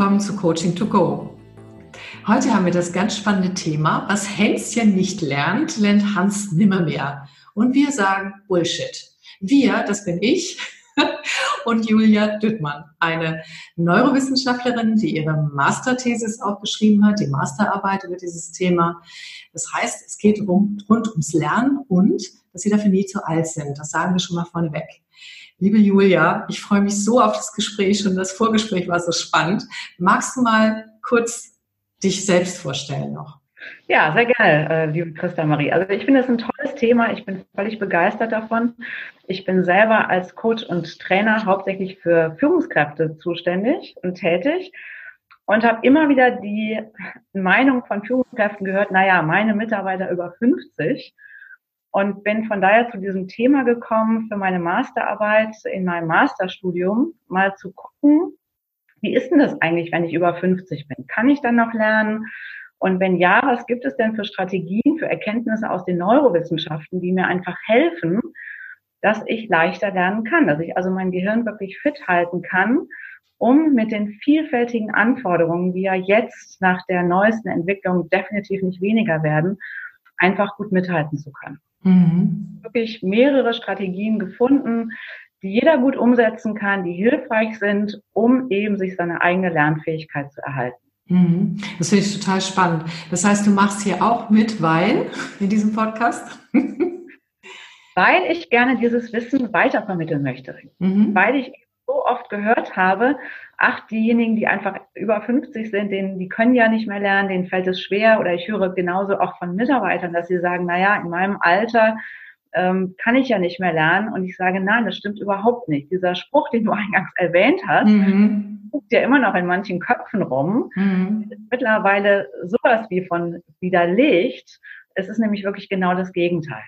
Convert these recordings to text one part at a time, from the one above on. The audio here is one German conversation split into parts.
willkommen zu Coaching to Go. Heute haben wir das ganz spannende Thema, was Hänschen nicht lernt, lernt Hans nimmermehr. Und wir sagen Bullshit. Wir, das bin ich und Julia Düttmann, eine Neurowissenschaftlerin, die ihre Masterthesis auch geschrieben hat, die Masterarbeit über dieses Thema. Das heißt, es geht rund, rund ums Lernen und dass sie dafür nie zu alt sind. Das sagen wir schon mal vorneweg. Liebe Julia, ich freue mich so auf das Gespräch und das Vorgespräch war so spannend. Magst du mal kurz dich selbst vorstellen noch? Ja, sehr gerne, äh, liebe Christa Marie. Also ich finde es ein tolles Thema. Ich bin völlig begeistert davon. Ich bin selber als Coach und Trainer hauptsächlich für Führungskräfte zuständig und tätig und habe immer wieder die Meinung von Führungskräften gehört, naja, meine Mitarbeiter über 50 und bin von daher zu diesem Thema gekommen, für meine Masterarbeit in meinem Masterstudium mal zu gucken, wie ist denn das eigentlich, wenn ich über 50 bin? Kann ich dann noch lernen? Und wenn ja, was gibt es denn für Strategien, für Erkenntnisse aus den Neurowissenschaften, die mir einfach helfen, dass ich leichter lernen kann, dass ich also mein Gehirn wirklich fit halten kann, um mit den vielfältigen Anforderungen, die ja jetzt nach der neuesten Entwicklung definitiv nicht weniger werden, einfach gut mithalten zu können. Mhm. Wirklich mehrere Strategien gefunden, die jeder gut umsetzen kann, die hilfreich sind, um eben sich seine eigene Lernfähigkeit zu erhalten. Mhm. Das finde ich total spannend. Das heißt, du machst hier auch mit, weil in diesem Podcast? weil ich gerne dieses Wissen weitervermitteln möchte. Mhm. Weil ich so oft gehört habe, ach, diejenigen, die einfach über 50 sind, denen, die können ja nicht mehr lernen, denen fällt es schwer. Oder ich höre genauso auch von Mitarbeitern, dass sie sagen, na ja, in meinem Alter ähm, kann ich ja nicht mehr lernen. Und ich sage, nein, das stimmt überhaupt nicht. Dieser Spruch, den du eingangs erwähnt hast, mhm. guckt ja immer noch in manchen Köpfen rum. Mhm. Ist mittlerweile sowas wie von widerlegt. Es ist nämlich wirklich genau das Gegenteil.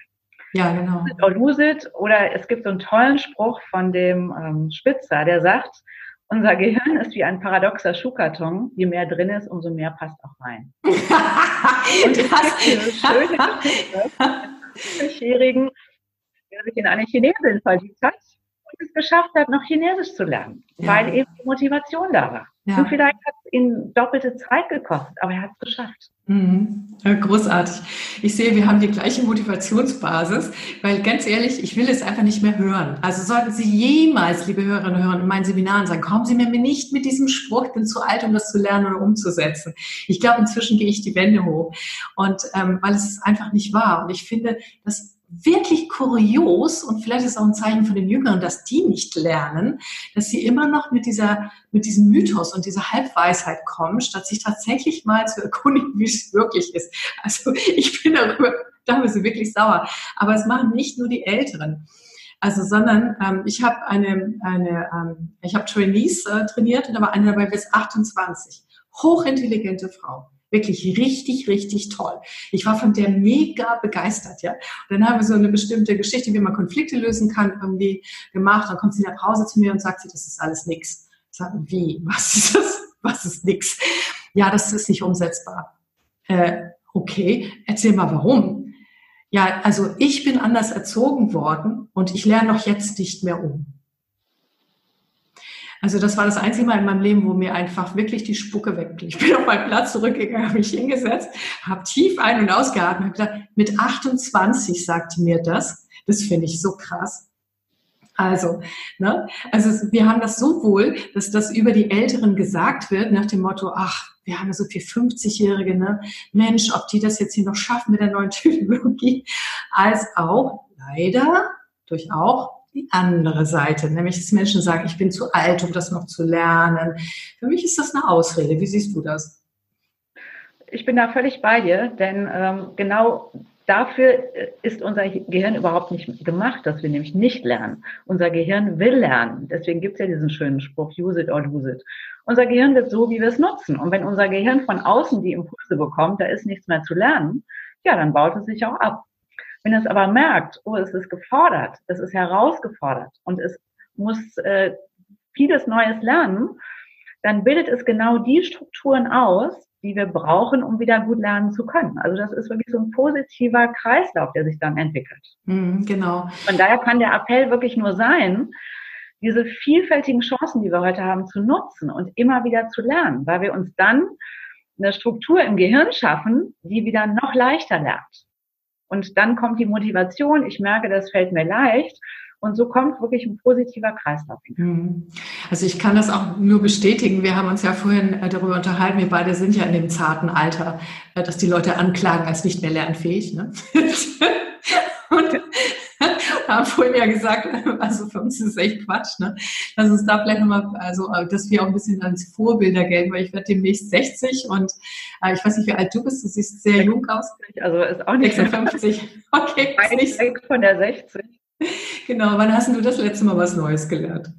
Ja, genau. Use it or lose it. Oder es gibt so einen tollen Spruch von dem ähm, Spitzer, der sagt, unser Gehirn ist wie ein paradoxer Schuhkarton. Je mehr drin ist, umso mehr passt auch rein. Und es gibt diese schöne Geschichte, jährigen der sich in eine Chinesin verliebt hat und es geschafft hat, noch Chinesisch zu lernen, ja. weil eben die Motivation da war. Ja. Und vielleicht hat es ihn doppelte Zeit gekostet, aber er hat es geschafft. Mhm. Großartig. Ich sehe, wir haben die gleiche Motivationsbasis, weil ganz ehrlich, ich will es einfach nicht mehr hören. Also sollten Sie jemals, liebe Hörerinnen und Hörer, in meinen Seminaren sagen, kommen Sie mir nicht mit diesem Spruch, ich bin zu alt, um das zu lernen oder umzusetzen. Ich glaube, inzwischen gehe ich die Wände hoch. Und ähm, weil es ist einfach nicht wahr. Und ich finde, dass wirklich kurios und vielleicht ist auch ein Zeichen von den Jüngeren, dass die nicht lernen, dass sie immer noch mit dieser, mit diesem Mythos und dieser Halbweisheit kommen, statt sich tatsächlich mal zu erkundigen, wie es wirklich ist. Also ich bin darüber, darüber sie wirklich sauer. Aber es machen nicht nur die Älteren. Also, sondern ähm, ich habe eine, eine ähm, ich habe Trainees äh, trainiert und da war eine dabei bis 28. Hochintelligente Frau Wirklich richtig, richtig toll. Ich war von der mega begeistert, ja. Und dann haben wir so eine bestimmte Geschichte, wie man Konflikte lösen kann, irgendwie gemacht. Dann kommt sie in der Pause zu mir und sagt sie, das ist alles nix. Ich sage, wie? Was ist das? Was ist nix? Ja, das ist nicht umsetzbar. Äh, okay, erzähl mal warum. Ja, also ich bin anders erzogen worden und ich lerne doch jetzt nicht mehr um. Also das war das einzige Mal in meinem Leben, wo mir einfach wirklich die Spucke wegblieb. Ich bin auf meinen Platz zurückgegangen, habe mich hingesetzt, habe tief ein- und ausgeatmet, habe gesagt, mit 28 sagte mir das. Das finde ich so krass. Also, ne? also wir haben das so wohl, dass das über die Älteren gesagt wird, nach dem Motto, ach, wir haben ja so viel 50-Jährige, ne? Mensch, ob die das jetzt hier noch schaffen mit der neuen Technologie, als auch leider durch auch die andere Seite, nämlich dass Menschen sagen, ich bin zu alt, um das noch zu lernen. Für mich ist das eine Ausrede. Wie siehst du das? Ich bin da völlig bei dir, denn ähm, genau dafür ist unser Gehirn überhaupt nicht gemacht, dass wir nämlich nicht lernen. Unser Gehirn will lernen. Deswegen gibt es ja diesen schönen Spruch, use it or lose it. Unser Gehirn wird so, wie wir es nutzen. Und wenn unser Gehirn von außen die Impulse bekommt, da ist nichts mehr zu lernen, ja, dann baut es sich auch ab. Wenn es aber merkt, oh, es ist gefordert, es ist herausgefordert und es muss äh, vieles Neues lernen, dann bildet es genau die Strukturen aus, die wir brauchen, um wieder gut lernen zu können. Also das ist wirklich so ein positiver Kreislauf, der sich dann entwickelt. Mhm, genau. Von daher kann der Appell wirklich nur sein, diese vielfältigen Chancen, die wir heute haben, zu nutzen und immer wieder zu lernen, weil wir uns dann eine Struktur im Gehirn schaffen, die wieder noch leichter lernt. Und dann kommt die Motivation, ich merke, das fällt mir leicht. Und so kommt wirklich ein positiver Kreislauf. Mhm. Also ich kann das auch nur bestätigen. Wir haben uns ja vorhin äh, darüber unterhalten, wir beide sind ja in dem zarten Alter, äh, dass die Leute anklagen als nicht mehr lernfähig. Ne? Und haben vorhin ja gesagt, also für uns ist es echt Quatsch, ne? Lass uns da vielleicht nochmal, also, dass wir auch ein bisschen als Vorbilder gelten, weil ich werde demnächst 60 und äh, ich weiß nicht, wie alt du bist, du siehst sehr jung aus. Also ist auch nicht 56. Okay, ist nicht weg von der 60. Genau, wann hast du das letzte Mal was Neues gelernt?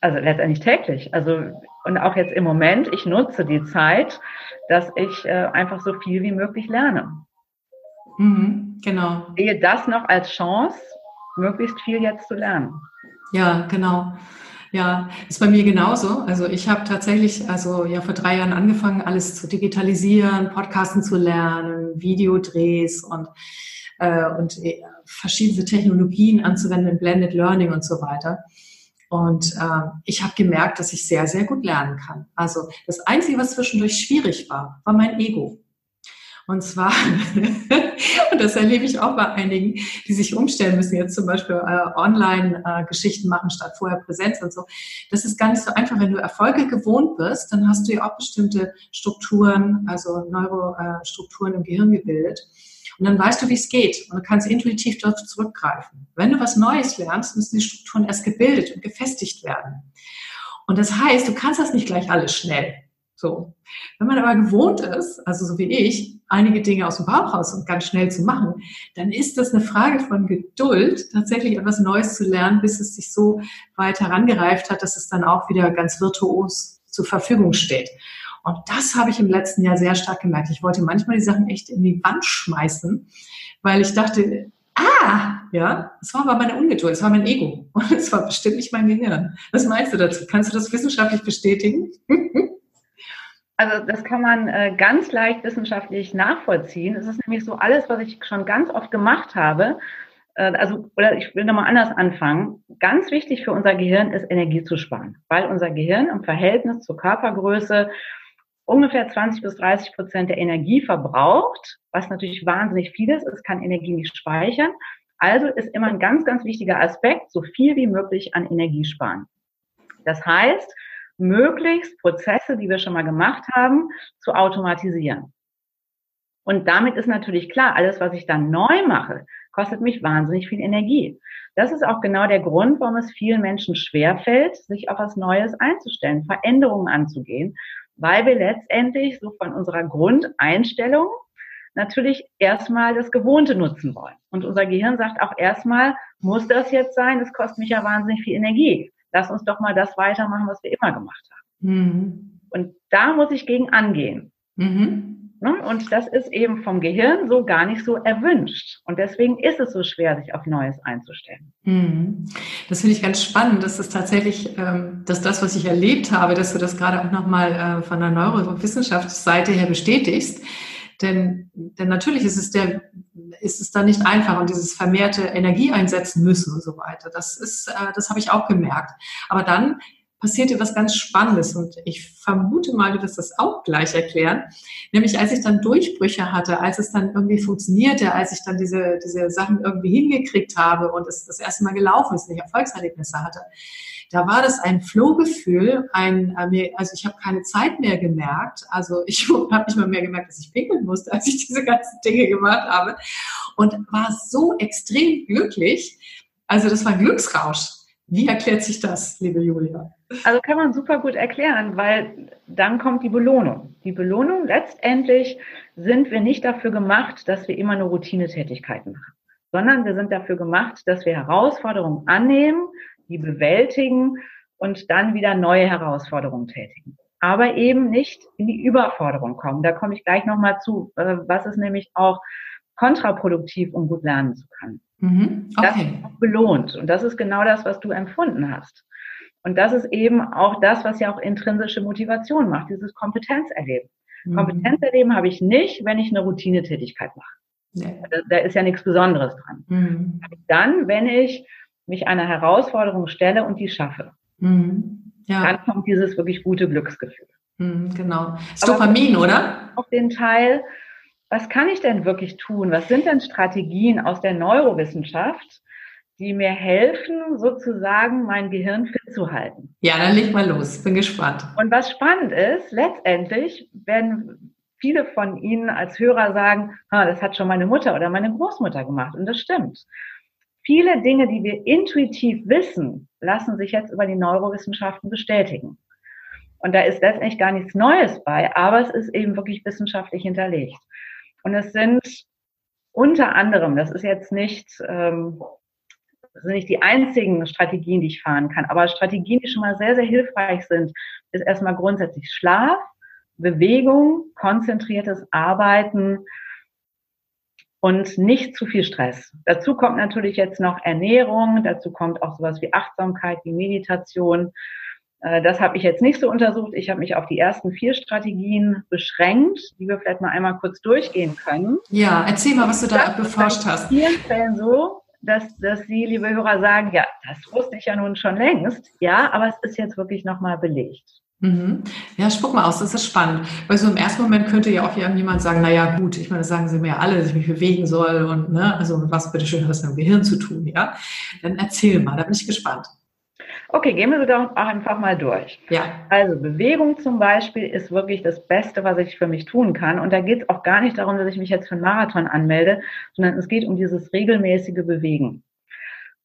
Also letztendlich täglich. Also und auch jetzt im Moment, ich nutze die Zeit, dass ich äh, einfach so viel wie möglich lerne. Mhm, genau. Ich sehe das noch als Chance, möglichst viel jetzt zu lernen. Ja, genau. Ja, ist bei mir genauso. Also ich habe tatsächlich, also ja vor drei Jahren angefangen, alles zu digitalisieren, Podcasten zu lernen, Videodrehs und äh, und äh, verschiedene Technologien anzuwenden, Blended Learning und so weiter. Und äh, ich habe gemerkt, dass ich sehr, sehr gut lernen kann. Also das Einzige, was zwischendurch schwierig war, war mein Ego. Und zwar, das erlebe ich auch bei einigen, die sich umstellen müssen, jetzt zum Beispiel äh, Online-Geschichten äh, machen statt vorher Präsenz und so. Das ist gar nicht so einfach. Wenn du Erfolge gewohnt bist, dann hast du ja auch bestimmte Strukturen, also Neurostrukturen im Gehirn gebildet. Und dann weißt du, wie es geht. Und du kannst intuitiv darauf zurückgreifen. Wenn du was Neues lernst, müssen die Strukturen erst gebildet und gefestigt werden. Und das heißt, du kannst das nicht gleich alles schnell. So. Wenn man aber gewohnt ist, also so wie ich, einige Dinge aus dem Bauch raus und ganz schnell zu machen, dann ist das eine Frage von Geduld, tatsächlich etwas Neues zu lernen, bis es sich so weit herangereift hat, dass es dann auch wieder ganz virtuos zur Verfügung steht. Und das habe ich im letzten Jahr sehr stark gemerkt. Ich wollte manchmal die Sachen echt in die Wand schmeißen, weil ich dachte, ah, ja, das war aber meine Ungeduld, das war mein Ego. Und es war bestimmt nicht mein Gehirn. Was meinst du dazu? Kannst du das wissenschaftlich bestätigen? Also das kann man äh, ganz leicht wissenschaftlich nachvollziehen. Es ist nämlich so alles, was ich schon ganz oft gemacht habe. Äh, also, oder ich will nochmal anders anfangen. Ganz wichtig für unser Gehirn ist Energie zu sparen, weil unser Gehirn im Verhältnis zur Körpergröße ungefähr 20 bis 30 Prozent der Energie verbraucht, was natürlich wahnsinnig viel ist. Es kann Energie nicht speichern. Also ist immer ein ganz, ganz wichtiger Aspekt, so viel wie möglich an Energie sparen. Das heißt, möglichst Prozesse, die wir schon mal gemacht haben, zu automatisieren. Und damit ist natürlich klar, alles, was ich dann neu mache, kostet mich wahnsinnig viel Energie. Das ist auch genau der Grund, warum es vielen Menschen schwerfällt, sich auf was Neues einzustellen, Veränderungen anzugehen, weil wir letztendlich so von unserer Grundeinstellung natürlich erstmal das Gewohnte nutzen wollen. Und unser Gehirn sagt auch erstmal, muss das jetzt sein? Das kostet mich ja wahnsinnig viel Energie lass uns doch mal das weitermachen, was wir immer gemacht haben. Mhm. Und da muss ich gegen angehen. Mhm. Ne? Und das ist eben vom Gehirn so gar nicht so erwünscht. Und deswegen ist es so schwer, sich auf Neues einzustellen. Mhm. Das finde ich ganz spannend, dass es tatsächlich, ähm, dass das, was ich erlebt habe, dass du das gerade auch nochmal äh, von der Neurowissenschaftsseite her bestätigst. Denn, denn natürlich ist es der, ist es dann nicht einfach und dieses vermehrte Energie einsetzen müssen und so weiter. Das ist, äh, das habe ich auch gemerkt. Aber dann passiert etwas ganz Spannendes und ich vermute mal, du wirst das auch gleich erklären. Nämlich als ich dann Durchbrüche hatte, als es dann irgendwie funktionierte, als ich dann diese, diese Sachen irgendwie hingekriegt habe und es das erste Mal gelaufen ist und ich Erfolgserlebnisse hatte, da war das ein Flohgefühl, ein, äh, also ich habe keine Zeit mehr gemerkt. Also ich habe nicht mal mehr gemerkt, dass ich pinkeln musste, als ich diese ganzen Dinge gemacht habe. Und war so extrem glücklich. Also das war Glücksrausch. Wie erklärt sich das, liebe Julia? Also kann man super gut erklären, weil dann kommt die Belohnung. Die Belohnung, letztendlich sind wir nicht dafür gemacht, dass wir immer nur Routinetätigkeiten machen, sondern wir sind dafür gemacht, dass wir Herausforderungen annehmen, die bewältigen und dann wieder neue Herausforderungen tätigen. Aber eben nicht in die Überforderung kommen. Da komme ich gleich nochmal zu, äh, was ist nämlich auch kontraproduktiv, um gut lernen zu können. Mhm, okay. Das ist belohnt. Und das ist genau das, was du empfunden hast. Und das ist eben auch das, was ja auch intrinsische Motivation macht, dieses Kompetenzerleben. Mhm. Kompetenzerleben habe ich nicht, wenn ich eine Routinetätigkeit mache. Nee. Da, da, ist ja nichts Besonderes dran. Mhm. Dann, wenn ich mich einer Herausforderung stelle und die schaffe. Mhm. Ja. Dann kommt dieses wirklich gute Glücksgefühl. Mhm, genau. Das Dopamin, oder? Auf den Teil, was kann ich denn wirklich tun? Was sind denn Strategien aus der Neurowissenschaft, die mir helfen, sozusagen mein Gehirn fit zu halten? Ja, dann leg mal los. Bin gespannt. Und was spannend ist, letztendlich, wenn viele von Ihnen als Hörer sagen, ah, das hat schon meine Mutter oder meine Großmutter gemacht. Und das stimmt. Viele Dinge, die wir intuitiv wissen, lassen sich jetzt über die Neurowissenschaften bestätigen. Und da ist letztendlich gar nichts Neues bei, aber es ist eben wirklich wissenschaftlich hinterlegt. Und es sind unter anderem, das ist jetzt nicht, ähm, das sind nicht die einzigen Strategien, die ich fahren kann, aber Strategien, die schon mal sehr, sehr hilfreich sind, ist erstmal grundsätzlich Schlaf, Bewegung, konzentriertes Arbeiten und nicht zu viel Stress. Dazu kommt natürlich jetzt noch Ernährung, dazu kommt auch sowas wie Achtsamkeit, wie Meditation. Äh, das habe ich jetzt nicht so untersucht. Ich habe mich auf die ersten vier Strategien beschränkt, die wir vielleicht mal einmal kurz durchgehen können. Ja, erzähl mal, was du da beforscht hast. Vielen Fällen so, dass, dass Sie, liebe Hörer, sagen, ja, das wusste ich ja nun schon längst. Ja, aber es ist jetzt wirklich nochmal belegt. Mhm. Ja, spuck mal aus, das ist spannend. Weil so im ersten Moment könnte ja auch jemand sagen, na ja, gut, ich meine, das sagen sie mir ja alle, dass ich mich bewegen soll und, ne, also was bitteschön hat das mit dem Gehirn zu tun, ja? Dann erzähl mal, da bin ich gespannt. Okay, gehen wir doch einfach mal durch. Ja. Also Bewegung zum Beispiel ist wirklich das Beste, was ich für mich tun kann. Und da geht es auch gar nicht darum, dass ich mich jetzt für einen Marathon anmelde, sondern es geht um dieses regelmäßige Bewegen.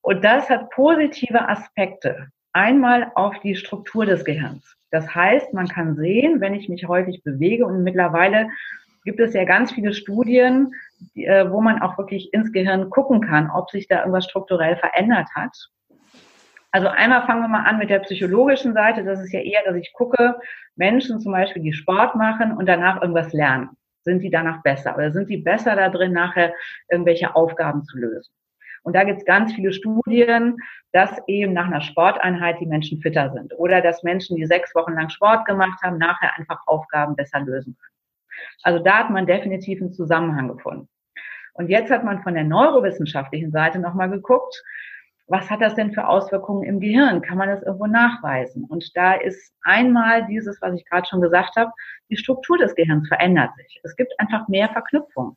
Und das hat positive Aspekte. Einmal auf die Struktur des Gehirns. Das heißt, man kann sehen, wenn ich mich häufig bewege und mittlerweile gibt es ja ganz viele Studien, äh, wo man auch wirklich ins Gehirn gucken kann, ob sich da irgendwas strukturell verändert hat. Also einmal fangen wir mal an mit der psychologischen Seite. Das ist ja eher, dass ich gucke, Menschen zum Beispiel, die Sport machen und danach irgendwas lernen. Sind die danach besser? Oder sind die besser da drin, nachher irgendwelche Aufgaben zu lösen? Und da gibt es ganz viele Studien, dass eben nach einer Sporteinheit die Menschen fitter sind oder dass Menschen, die sechs Wochen lang Sport gemacht haben, nachher einfach Aufgaben besser lösen können. Also da hat man definitiv einen Zusammenhang gefunden. Und jetzt hat man von der neurowissenschaftlichen Seite nochmal geguckt, was hat das denn für Auswirkungen im Gehirn? Kann man das irgendwo nachweisen? Und da ist einmal dieses, was ich gerade schon gesagt habe, die Struktur des Gehirns verändert sich. Es gibt einfach mehr Verknüpfungen.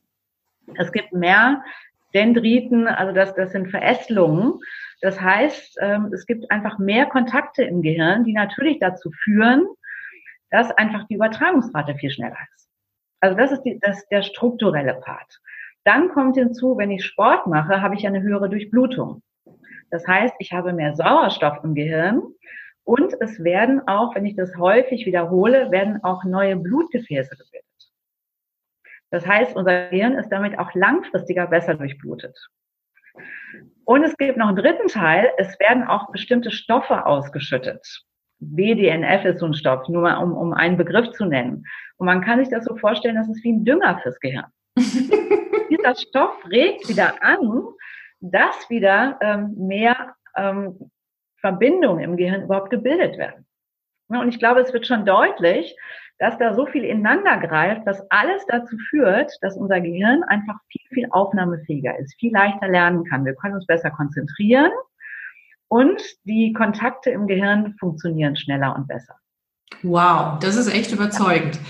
Es gibt mehr Dendriten, also das, das sind Verästelungen. Das heißt, ähm, es gibt einfach mehr Kontakte im Gehirn, die natürlich dazu führen, dass einfach die Übertragungsrate viel schneller ist. Also das ist, die, das ist der strukturelle Part. Dann kommt hinzu, wenn ich Sport mache, habe ich eine höhere Durchblutung. Das heißt, ich habe mehr Sauerstoff im Gehirn und es werden auch, wenn ich das häufig wiederhole, werden auch neue Blutgefäße gebildet. Das heißt, unser Gehirn ist damit auch langfristiger besser durchblutet. Und es gibt noch einen dritten Teil, es werden auch bestimmte Stoffe ausgeschüttet. BDNF ist so ein Stoff, nur mal um, um einen Begriff zu nennen. Und man kann sich das so vorstellen, das ist wie ein Dünger fürs Gehirn. Dieser Stoff regt wieder an, dass wieder ähm, mehr ähm, Verbindungen im Gehirn überhaupt gebildet werden. Und ich glaube, es wird schon deutlich, dass da so viel ineinander greift, dass alles dazu führt, dass unser Gehirn einfach viel, viel aufnahmefähiger ist, viel leichter lernen kann. Wir können uns besser konzentrieren und die Kontakte im Gehirn funktionieren schneller und besser. Wow, das ist echt überzeugend.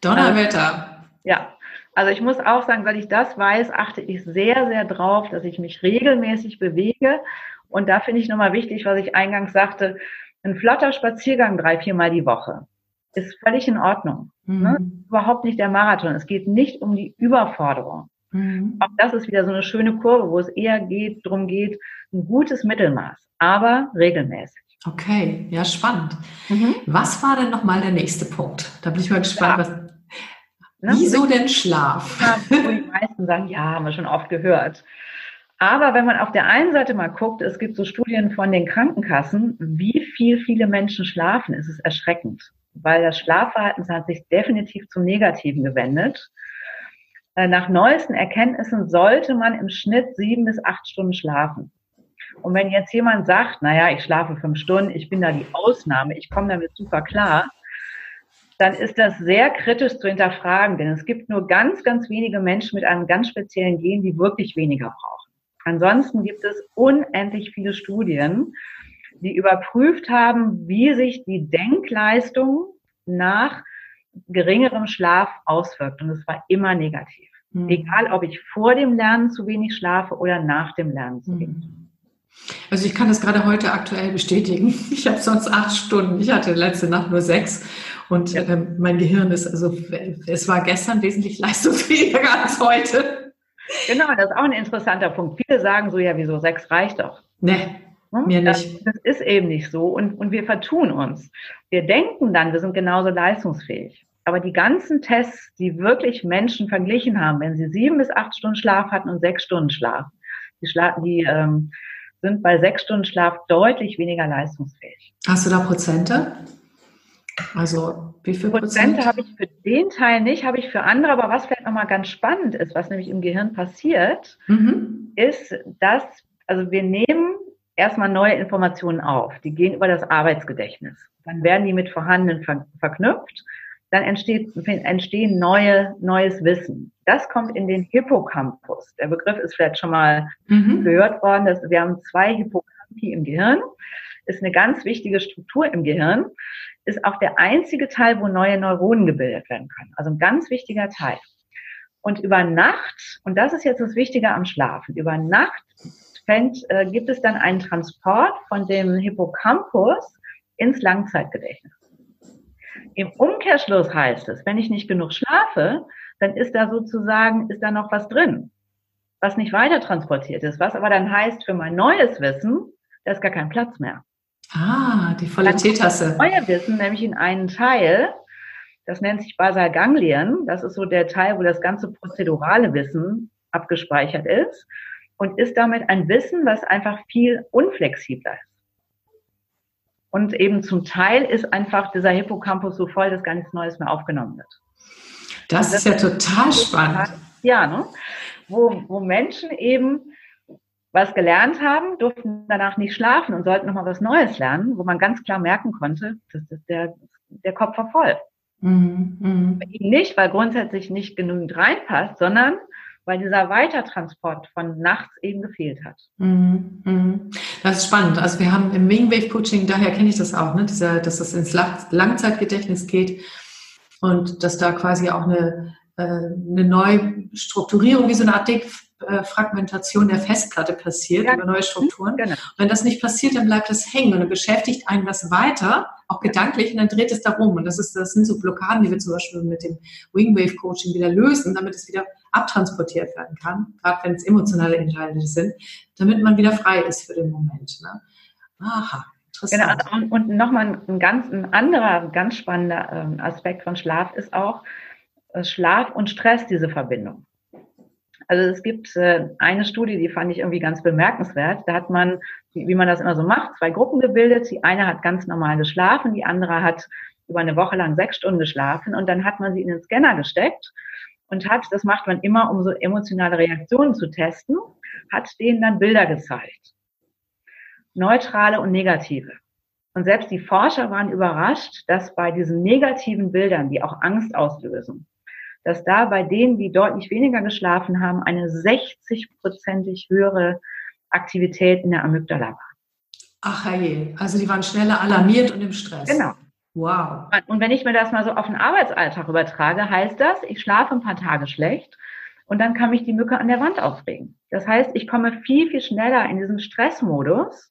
Donnerwetter. Ja, also ich muss auch sagen, weil ich das weiß, achte ich sehr, sehr drauf, dass ich mich regelmäßig bewege. Und da finde ich nochmal wichtig, was ich eingangs sagte, ein flotter Spaziergang drei, viermal die Woche ist völlig in Ordnung. Ne? Mhm. Ne? Überhaupt nicht der Marathon. Es geht nicht um die Überforderung. Mhm. Auch das ist wieder so eine schöne Kurve, wo es eher geht, darum geht, ein gutes Mittelmaß, aber regelmäßig. Okay, ja, spannend. Mhm. Was war denn nochmal der nächste Punkt? Da bin ich mal gespannt. Was, ne? Wieso denn Schlaf? Ja, die meisten sagen, ja, haben wir schon oft gehört. Aber wenn man auf der einen Seite mal guckt, es gibt so Studien von den Krankenkassen, wie viel viele Menschen schlafen, ist es erschreckend weil das Schlafverhalten hat sich definitiv zum Negativen gewendet. Äh, nach neuesten Erkenntnissen sollte man im Schnitt sieben bis acht Stunden schlafen. Und wenn jetzt jemand sagt, naja, ich schlafe fünf Stunden, ich bin da die Ausnahme, ich komme damit super klar, dann ist das sehr kritisch zu hinterfragen, denn es gibt nur ganz, ganz wenige Menschen mit einem ganz speziellen Gen, die wirklich weniger brauchen. Ansonsten gibt es unendlich viele Studien, die überprüft haben, wie sich die Denkleistung nach geringerem Schlaf auswirkt. Und es war immer negativ. Mhm. Egal, ob ich vor dem Lernen zu wenig schlafe oder nach dem Lernen zu wenig. Mhm. Also ich kann das gerade heute aktuell bestätigen. Ich habe sonst acht Stunden. Ich hatte letzte Nacht nur sechs. Und ja. ähm, mein Gehirn ist, also es war gestern wesentlich leistungsfähiger als heute. Genau, das ist auch ein interessanter Punkt. Viele sagen so, ja, wieso sechs reicht doch. Nee, hm? Mir nicht. Das, das, ist eben nicht so und, und wir vertun uns. Wir denken dann, wir sind genauso leistungsfähig. Aber die ganzen Tests, die wirklich Menschen verglichen haben, wenn sie sieben bis acht Stunden Schlaf hatten und sechs Stunden Schlaf, die, Schla die ähm, sind bei sechs Stunden Schlaf deutlich weniger leistungsfähig. Hast du da Prozente? Also wie viel Prozent? Prozente habe ich für den Teil nicht, habe ich für andere. Aber was vielleicht nochmal ganz spannend ist, was nämlich im Gehirn passiert, mhm. ist, dass, also wir nehmen erstmal neue Informationen auf. Die gehen über das Arbeitsgedächtnis. Dann werden die mit vorhandenen ver verknüpft. Dann entsteht, entstehen neue, neues Wissen. Das kommt in den Hippocampus. Der Begriff ist vielleicht schon mal mhm. gehört worden. Dass wir haben zwei Hippocampi im Gehirn. Ist eine ganz wichtige Struktur im Gehirn ist auch der einzige Teil, wo neue Neuronen gebildet werden können. Also ein ganz wichtiger Teil. Und über Nacht, und das ist jetzt das Wichtige am Schlafen, über Nacht fängt, äh, gibt es dann einen Transport von dem Hippocampus ins Langzeitgedächtnis. Im Umkehrschluss heißt es, wenn ich nicht genug schlafe, dann ist da sozusagen, ist da noch was drin, was nicht weiter transportiert ist, was aber dann heißt für mein neues Wissen, da ist gar kein Platz mehr. Ah, die volle Teetasse. Neue Wissen, nämlich in einen Teil, das nennt sich Basalganglien. Das ist so der Teil, wo das ganze prozedurale Wissen abgespeichert ist und ist damit ein Wissen, was einfach viel unflexibler ist. Und eben zum Teil ist einfach dieser Hippocampus so voll, dass gar nichts Neues mehr aufgenommen wird. Das, das ist ja total spannend. Ja, ne? wo, wo Menschen eben was gelernt haben, durften danach nicht schlafen und sollten nochmal was Neues lernen, wo man ganz klar merken konnte, dass das der, der Kopf war voll. Mhm, mh. Nicht, weil grundsätzlich nicht genügend reinpasst, sondern weil dieser Weitertransport von nachts eben gefehlt hat. Mhm, mh. Das ist spannend. Also wir haben im Wingwave Coaching, daher kenne ich das auch, ne? Dieser, dass das ins Langzeitgedächtnis geht und dass da quasi auch eine, äh, eine Neustrukturierung, wie so eine Art äh, Fragmentation der Festplatte passiert ja. über neue Strukturen. Genau. wenn das nicht passiert, dann bleibt das hängen und dann beschäftigt einen das weiter, auch gedanklich, und dann dreht es darum. Und das, ist, das sind so Blockaden, die wir zum Beispiel mit dem Wingwave Coaching wieder lösen, damit es wieder abtransportiert werden kann, gerade wenn es emotionale Inhalte sind, damit man wieder frei ist für den Moment. Ne? Aha. Genau, also, und nochmal ein ganz ein anderer, ganz spannender ähm, Aspekt von Schlaf ist auch äh, Schlaf und Stress, diese Verbindung. Also es gibt äh, eine Studie, die fand ich irgendwie ganz bemerkenswert. Da hat man, wie man das immer so macht, zwei Gruppen gebildet. Die eine hat ganz normal geschlafen, die andere hat über eine Woche lang sechs Stunden geschlafen und dann hat man sie in den Scanner gesteckt und hat, das macht man immer, um so emotionale Reaktionen zu testen, hat denen dann Bilder gezeigt. Neutrale und negative. Und selbst die Forscher waren überrascht, dass bei diesen negativen Bildern, die auch Angst auslösen, dass da bei denen, die deutlich weniger geschlafen haben, eine 60-prozentig höhere Aktivität in der Amygdala war. Ach hey, also die waren schneller alarmiert und im Stress. Genau. Wow. Und wenn ich mir das mal so auf den Arbeitsalltag übertrage, heißt das, ich schlafe ein paar Tage schlecht und dann kann mich die Mücke an der Wand aufregen. Das heißt, ich komme viel, viel schneller in diesen Stressmodus.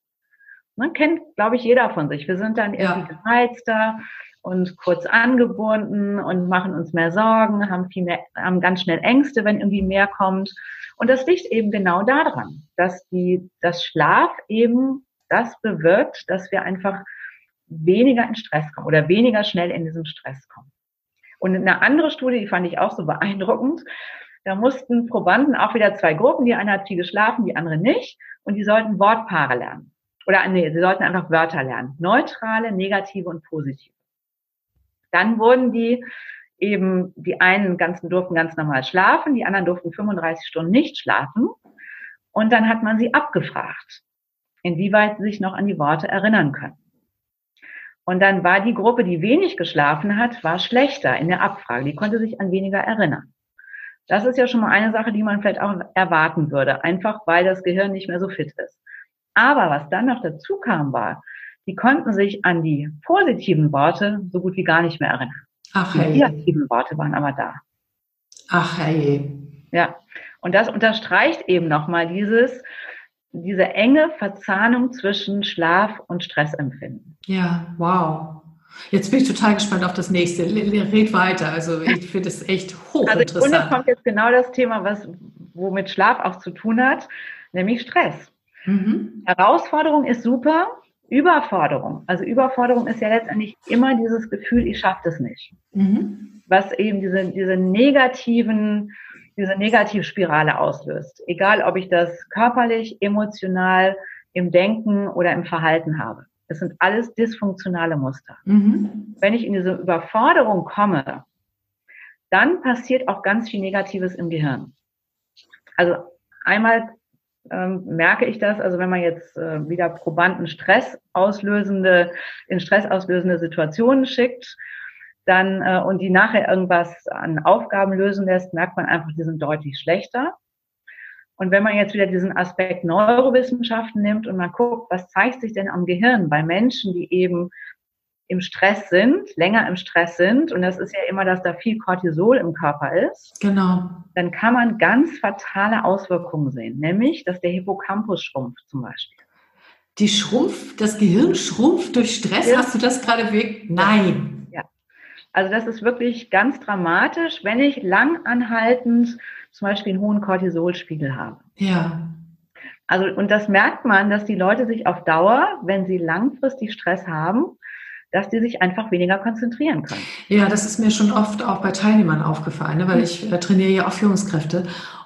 Man kennt, glaube ich, jeder von sich. Wir sind dann irgendwie ja. gereizter und kurz angebunden und machen uns mehr Sorgen, haben viel mehr, haben ganz schnell Ängste, wenn irgendwie mehr kommt. Und das liegt eben genau daran, dass die, das Schlaf eben das bewirkt, dass wir einfach weniger in Stress kommen oder weniger schnell in diesen Stress kommen. Und eine andere Studie, die fand ich auch so beeindruckend, da mussten Probanden auch wieder zwei Gruppen, die eine hat viel geschlafen, die andere nicht, und die sollten Wortpaare lernen. Oder nee, sie sollten einfach Wörter lernen. Neutrale, negative und positive. Dann wurden die eben, die einen ganzen durften ganz normal schlafen, die anderen durften 35 Stunden nicht schlafen. Und dann hat man sie abgefragt, inwieweit sie sich noch an die Worte erinnern können. Und dann war die Gruppe, die wenig geschlafen hat, war schlechter in der Abfrage. Die konnte sich an weniger erinnern. Das ist ja schon mal eine Sache, die man vielleicht auch erwarten würde, einfach weil das Gehirn nicht mehr so fit ist. Aber was dann noch dazu kam, war, die konnten sich an die positiven Worte so gut wie gar nicht mehr erinnern. Ach, hey. Die negativen Worte waren aber da. Ach hey. Ja, und das unterstreicht eben nochmal dieses, diese enge Verzahnung zwischen Schlaf und Stressempfinden. Ja, wow. Jetzt bin ich total gespannt auf das nächste. Red weiter. Also ich finde es echt hochinteressant. Also im Grunde kommt jetzt genau das Thema, was womit Schlaf auch zu tun hat, nämlich Stress. Mhm. Herausforderung ist super, Überforderung. Also Überforderung ist ja letztendlich immer dieses Gefühl, ich schaffe das nicht. Mhm. Was eben diese, diese negativen, diese Negativspirale auslöst. Egal, ob ich das körperlich, emotional, im Denken oder im Verhalten habe. Das sind alles dysfunktionale Muster. Mhm. Wenn ich in diese Überforderung komme, dann passiert auch ganz viel Negatives im Gehirn. Also einmal ähm, merke ich das, also wenn man jetzt äh, wieder Probanden Stress auslösende, in Stress auslösende Situationen schickt, dann äh, und die nachher irgendwas an Aufgaben lösen lässt, merkt man einfach, die sind deutlich schlechter. Und wenn man jetzt wieder diesen Aspekt Neurowissenschaften nimmt und man guckt, was zeigt sich denn am Gehirn bei Menschen, die eben im Stress sind, länger im Stress sind, und das ist ja immer, dass da viel Cortisol im Körper ist, genau. dann kann man ganz fatale Auswirkungen sehen, nämlich, dass der Hippocampus schrumpft zum Beispiel. Die schrumpft, das Gehirn schrumpft durch Stress, ja. hast du das gerade weg? Nein. Also das ist wirklich ganz dramatisch, wenn ich langanhaltend zum Beispiel einen hohen Cortisolspiegel habe. Ja. Also, und das merkt man, dass die Leute sich auf Dauer, wenn sie langfristig Stress haben, dass die sich einfach weniger konzentrieren können. Ja, das ist mir schon oft auch bei Teilnehmern aufgefallen, ne? weil mhm. ich äh, trainiere ja auch Führungskräfte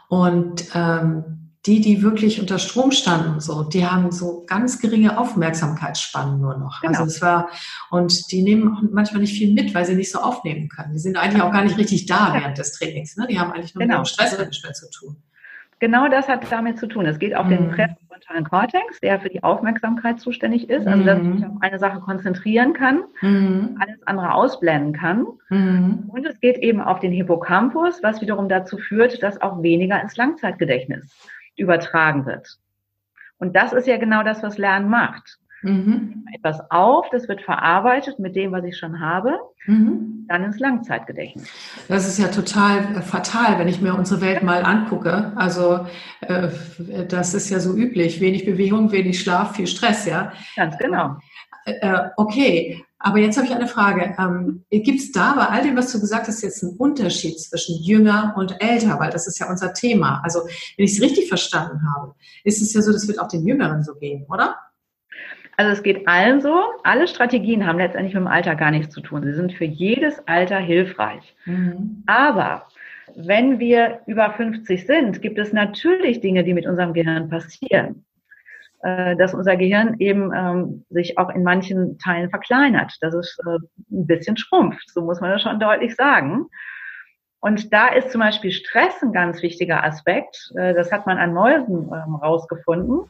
und ähm, die, die wirklich unter Strom standen, so, die haben so ganz geringe Aufmerksamkeitsspannen nur noch. Genau. Also es war, und die nehmen manchmal nicht viel mit, weil sie nicht so aufnehmen können. Die sind eigentlich auch gar nicht richtig da während des Trainings. Ne? Die haben eigentlich nur genau. mit Stressmanagement zu tun. Genau das hat damit zu tun. Es geht auf mhm. den präfrontalen Kortex, der für die Aufmerksamkeit zuständig ist, also dass ich auf eine Sache konzentrieren kann, mhm. alles andere ausblenden kann. Mhm. Und es geht eben auf den Hippocampus, was wiederum dazu führt, dass auch weniger ins Langzeitgedächtnis übertragen wird. Und das ist ja genau das, was Lernen macht. Mhm. Etwas auf, das wird verarbeitet mit dem, was ich schon habe, mhm. dann ins Langzeitgedächtnis. Das ist ja total äh, fatal, wenn ich mir unsere Welt mal angucke. Also äh, das ist ja so üblich. Wenig Bewegung, wenig Schlaf, viel Stress, ja. Ganz genau. Äh, äh okay, aber jetzt habe ich eine Frage. Ähm, Gibt es da bei all dem, was du gesagt hast, jetzt einen Unterschied zwischen jünger und älter? Weil das ist ja unser Thema. Also, wenn ich es richtig verstanden habe, ist es ja so, das wird auch den Jüngeren so gehen, oder? Also es geht allen so. Alle Strategien haben letztendlich mit dem Alter gar nichts zu tun. Sie sind für jedes Alter hilfreich. Mhm. Aber wenn wir über 50 sind, gibt es natürlich Dinge, die mit unserem Gehirn passieren. Äh, dass unser Gehirn eben ähm, sich auch in manchen Teilen verkleinert, dass es äh, ein bisschen schrumpft, so muss man das schon deutlich sagen. Und da ist zum Beispiel Stress ein ganz wichtiger Aspekt. Äh, das hat man an Mäusen ähm, rausgefunden.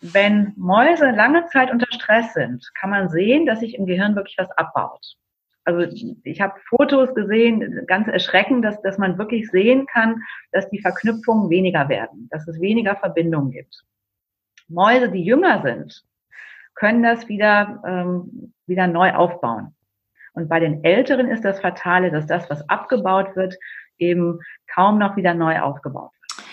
Wenn Mäuse lange Zeit unter Stress sind, kann man sehen, dass sich im Gehirn wirklich was abbaut. Also ich habe Fotos gesehen, ganz erschreckend, dass, dass man wirklich sehen kann, dass die Verknüpfungen weniger werden, dass es weniger Verbindungen gibt. Mäuse, die jünger sind, können das wieder, ähm, wieder neu aufbauen. Und bei den Älteren ist das Fatale, dass das, was abgebaut wird, eben kaum noch wieder neu aufgebaut wird.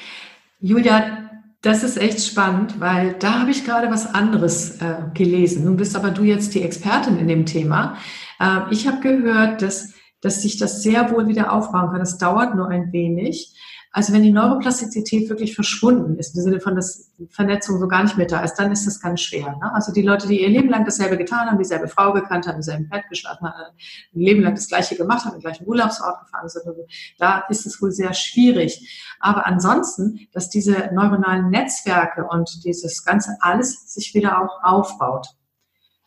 Julia, das ist echt spannend, weil da habe ich gerade was anderes äh, gelesen. Nun bist aber du jetzt die Expertin in dem Thema. Äh, ich habe gehört, dass, dass sich das sehr wohl wieder aufbauen kann. Das dauert nur ein wenig. Also wenn die Neuroplastizität wirklich verschwunden ist, im Sinne von, dass Vernetzung so gar nicht mehr da ist, dann ist das ganz schwer. Ne? Also die Leute, die ihr Leben lang dasselbe getan haben, dieselbe Frau gekannt haben, dieselben Bett geschlafen haben, ein Leben lang das Gleiche gemacht haben, den gleichen Urlaubsort gefahren sind, also da ist es wohl sehr schwierig. Aber ansonsten, dass diese neuronalen Netzwerke und dieses ganze alles sich wieder auch aufbaut.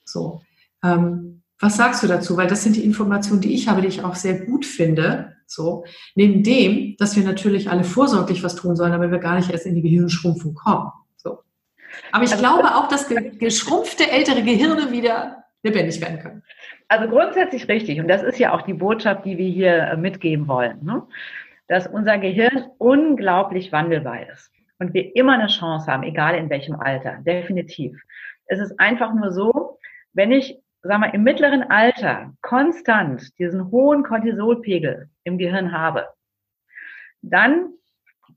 So. Ähm, was sagst du dazu? Weil das sind die Informationen, die ich habe, die ich auch sehr gut finde. So, neben dem, dass wir natürlich alle vorsorglich was tun sollen, damit wir gar nicht erst in die Gehirnschrumpfung kommen. So. Aber ich also, glaube auch, dass geschrumpfte ältere Gehirne wieder lebendig werden können. Also grundsätzlich richtig. Und das ist ja auch die Botschaft, die wir hier äh, mitgeben wollen. Ne? dass unser Gehirn unglaublich wandelbar ist und wir immer eine Chance haben, egal in welchem Alter, definitiv. Es ist einfach nur so, wenn ich, sag mal, im mittleren Alter konstant diesen hohen Cortisolpegel im Gehirn habe, dann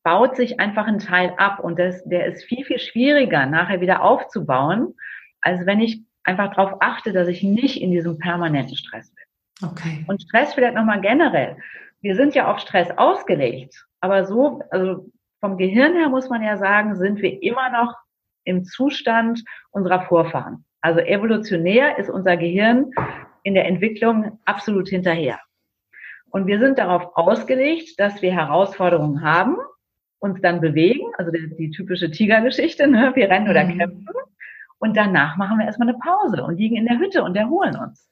baut sich einfach ein Teil ab und das, der ist viel, viel schwieriger nachher wieder aufzubauen, als wenn ich einfach darauf achte, dass ich nicht in diesem permanenten Stress bin. Okay. Und Stress vielleicht nochmal generell. Wir sind ja auf Stress ausgelegt, aber so, also vom Gehirn her muss man ja sagen, sind wir immer noch im Zustand unserer Vorfahren. Also evolutionär ist unser Gehirn in der Entwicklung absolut hinterher. Und wir sind darauf ausgelegt, dass wir Herausforderungen haben, uns dann bewegen, also die, die typische Tigergeschichte, ne? wir rennen oder mhm. kämpfen. Und danach machen wir erstmal eine Pause und liegen in der Hütte und erholen uns.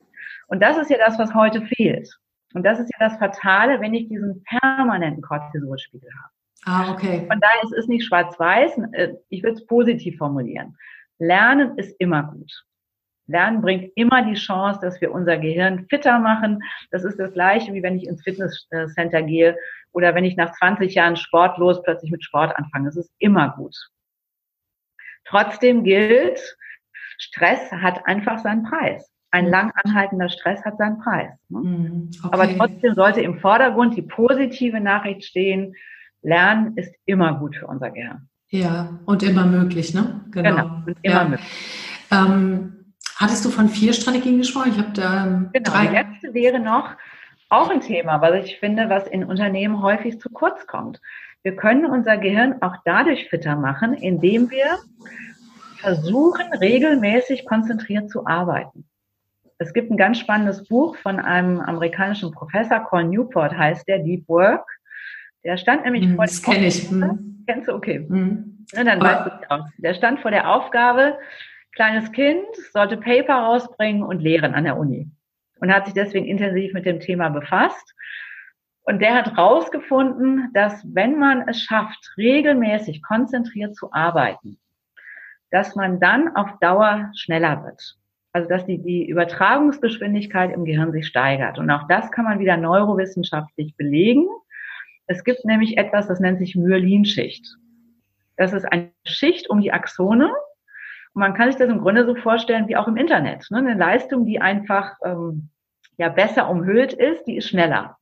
Und das ist ja das, was heute fehlt. Und das ist ja das Fatale, wenn ich diesen permanenten Cortisolspiegel habe. Ah, okay. Von daher ist es nicht schwarz-weiß. Äh, ich würde es positiv formulieren. Lernen ist immer gut. Lernen bringt immer die Chance, dass wir unser Gehirn fitter machen. Das ist das Gleiche, wie wenn ich ins Fitnesscenter gehe oder wenn ich nach 20 Jahren sportlos plötzlich mit Sport anfange. Das ist immer gut. Trotzdem gilt, Stress hat einfach seinen Preis. Ein lang anhaltender Stress hat seinen Preis. Ne? Mhm, okay. Aber trotzdem sollte im Vordergrund die positive Nachricht stehen, Lernen ist immer gut für unser Gehirn. Ja, und immer möglich, ne? Genau, genau und immer ja. möglich. Ähm, hattest du von vier Strategien gesprochen? Ich habe da ähm, genau, drei. Die letzte wäre noch auch ein Thema, was ich finde, was in Unternehmen häufig zu kurz kommt. Wir können unser Gehirn auch dadurch fitter machen, indem wir versuchen, regelmäßig konzentriert zu arbeiten. Es gibt ein ganz spannendes Buch von einem amerikanischen Professor, Carl Newport heißt der, Deep Work. Der stand nämlich hm, vor das kenne ich. Hm. Kennst du? Okay. Hm. Ja, dann weißt du es auch. Der stand vor der Aufgabe, kleines Kind sollte Paper rausbringen und lehren an der Uni. Und hat sich deswegen intensiv mit dem Thema befasst. Und der hat rausgefunden, dass wenn man es schafft, regelmäßig konzentriert zu arbeiten, dass man dann auf Dauer schneller wird. Also dass die, die Übertragungsgeschwindigkeit im Gehirn sich steigert. Und auch das kann man wieder neurowissenschaftlich belegen. Es gibt nämlich etwas, das nennt sich Myelinschicht. Das ist eine Schicht um die Axone. Und man kann sich das im Grunde so vorstellen wie auch im Internet. Ne? Eine Leistung, die einfach ähm, ja besser umhüllt ist, die ist schneller.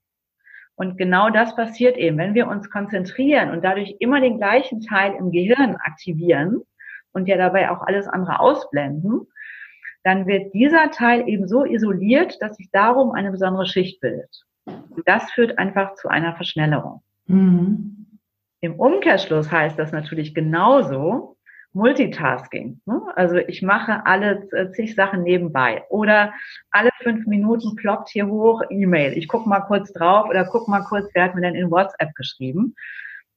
Und genau das passiert eben, wenn wir uns konzentrieren und dadurch immer den gleichen Teil im Gehirn aktivieren und ja dabei auch alles andere ausblenden, dann wird dieser Teil eben so isoliert, dass sich darum eine besondere Schicht bildet. Und das führt einfach zu einer Verschnellerung. Mhm. Im Umkehrschluss heißt das natürlich genauso Multitasking. Ne? Also ich mache alle zig Sachen nebenbei oder alle fünf Minuten ploppt hier hoch E-Mail. Ich gucke mal kurz drauf oder guck mal kurz, wer hat mir denn in WhatsApp geschrieben.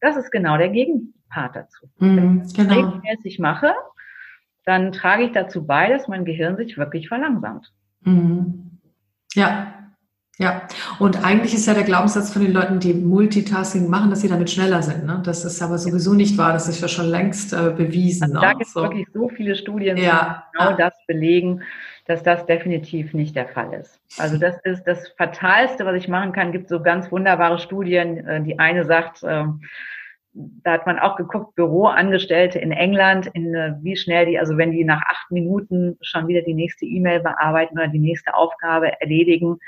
Das ist genau der Gegenpart dazu. Mhm, Wenn ich genau. regelmäßig mache, dann trage ich dazu bei, dass mein Gehirn sich wirklich verlangsamt. Mhm. Ja, ja, und eigentlich ist ja der Glaubenssatz von den Leuten, die Multitasking machen, dass sie damit schneller sind. Ne? Das ist aber sowieso nicht wahr. Das ist ja schon längst äh, bewiesen. Also da ne? gibt es so. wirklich so viele Studien, die ja. genau ja. das belegen, dass das definitiv nicht der Fall ist. Also das ist das Fatalste, was ich machen kann. Gibt so ganz wunderbare Studien. Äh, die eine sagt, ähm, da hat man auch geguckt, Büroangestellte in England, in, äh, wie schnell die, also wenn die nach acht Minuten schon wieder die nächste E-Mail bearbeiten oder die nächste Aufgabe erledigen,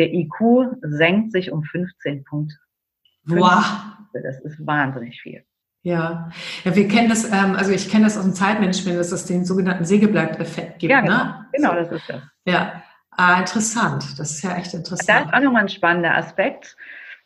der IQ senkt sich um 15 Punkte. Wow. Das ist wahnsinnig viel. Ja, ja, wir kennen das, ähm, also ich kenne das aus dem Zeitmanagement, dass es den sogenannten Sägeblatt-Effekt gibt. Ja, genau, ne? genau das ist das. Ja, ah, interessant. Das ist ja echt interessant. Da ist auch nochmal ein spannender Aspekt,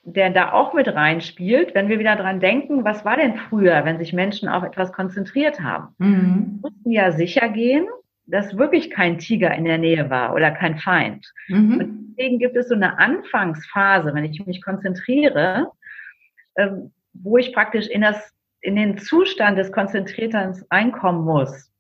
der da auch mit reinspielt, wenn wir wieder dran denken, was war denn früher, wenn sich Menschen auf etwas konzentriert haben? Mhm. mussten ja sicher gehen, dass wirklich kein Tiger in der Nähe war oder kein Feind. Mhm. Und deswegen gibt es so eine Anfangsphase, wenn ich mich konzentriere, ähm, wo ich praktisch in das, in den Zustand des Konzentrierens reinkommen muss.